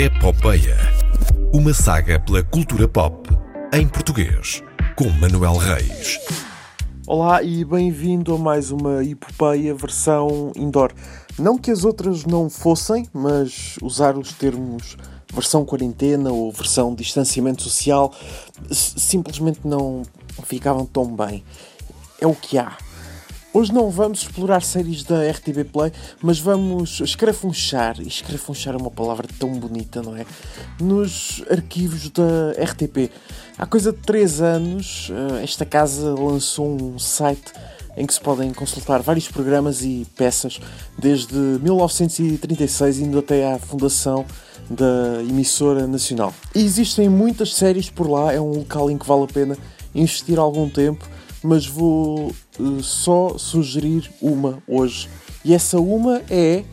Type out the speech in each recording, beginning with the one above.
Epopeia. Uma saga pela cultura pop em português, com Manuel Reis. Olá e bem-vindo a mais uma epopeia versão indoor. Não que as outras não fossem, mas usar os termos versão quarentena ou versão distanciamento social simplesmente não ficavam tão bem. É o que há. Hoje não vamos explorar séries da RTB Play, mas vamos escrafunchar, e escrafunchar é uma palavra tão bonita, não é? Nos arquivos da RTP. Há coisa de 3 anos, eh, esta casa lançou um site em que se podem consultar vários programas e peças, desde 1936 indo até à fundação da emissora nacional. E existem muitas séries por lá, é um local em que vale a pena investir algum tempo mas vou uh, só sugerir uma hoje. E essa uma é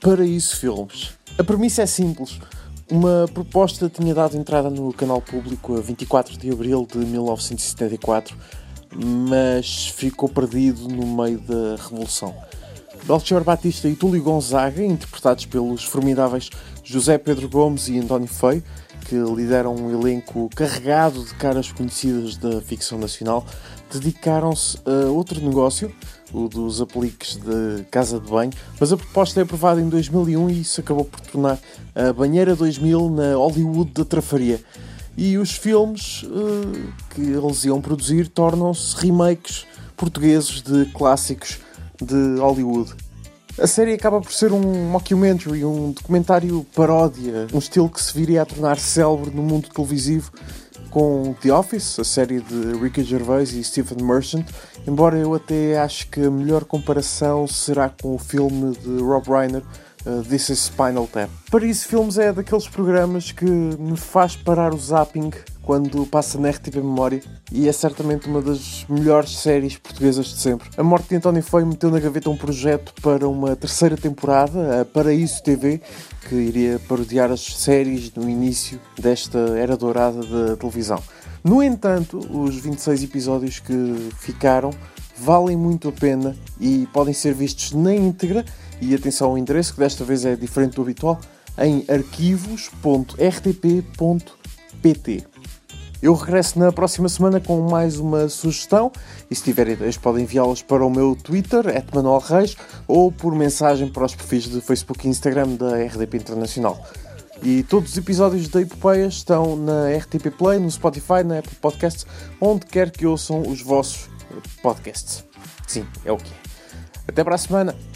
Paraíso Filmes. A premissa é simples. Uma proposta tinha dado entrada no canal público a 24 de abril de 1974, mas ficou perdido no meio da Revolução. Belchior Batista e Túlio Gonzaga, interpretados pelos formidáveis José Pedro Gomes e António Feio, que lideram um elenco carregado de caras conhecidas da ficção nacional, dedicaram-se a outro negócio, o dos apliques de casa de banho, mas a proposta é aprovada em 2001 e isso acabou por tornar a Banheira 2000 na Hollywood da Trafaria. E os filmes uh, que eles iam produzir tornam-se remakes portugueses de clássicos de Hollywood. A série acaba por ser um mockumentary, um documentário paródia, um estilo que se viria a tornar célebre no mundo televisivo com The Office, a série de Ricky Gervais e Stephen Merchant, embora eu até acho que a melhor comparação será com o filme de Rob Reiner, uh, This is Spinal Tap. Para isso, Filmes é daqueles programas que me faz parar o zapping quando passa na RTP Memória e é certamente uma das melhores séries portuguesas de sempre. A morte de António Feio meteu na gaveta um projeto para uma terceira temporada, a Paraíso TV, que iria parodiar as séries no início desta era dourada da televisão. No entanto, os 26 episódios que ficaram valem muito a pena e podem ser vistos na íntegra. E atenção ao endereço, que desta vez é diferente do habitual, em arquivos.rtp.pt. Eu regresso na próxima semana com mais uma sugestão e se tiverem ideias podem enviá-las para o meu Twitter, Reis, ou por mensagem para os perfis de Facebook e Instagram da RDP Internacional. E todos os episódios da Epopeia estão na RTP Play, no Spotify, na Apple Podcasts, onde quer que ouçam os vossos podcasts. Sim, é o que é. Até para a semana!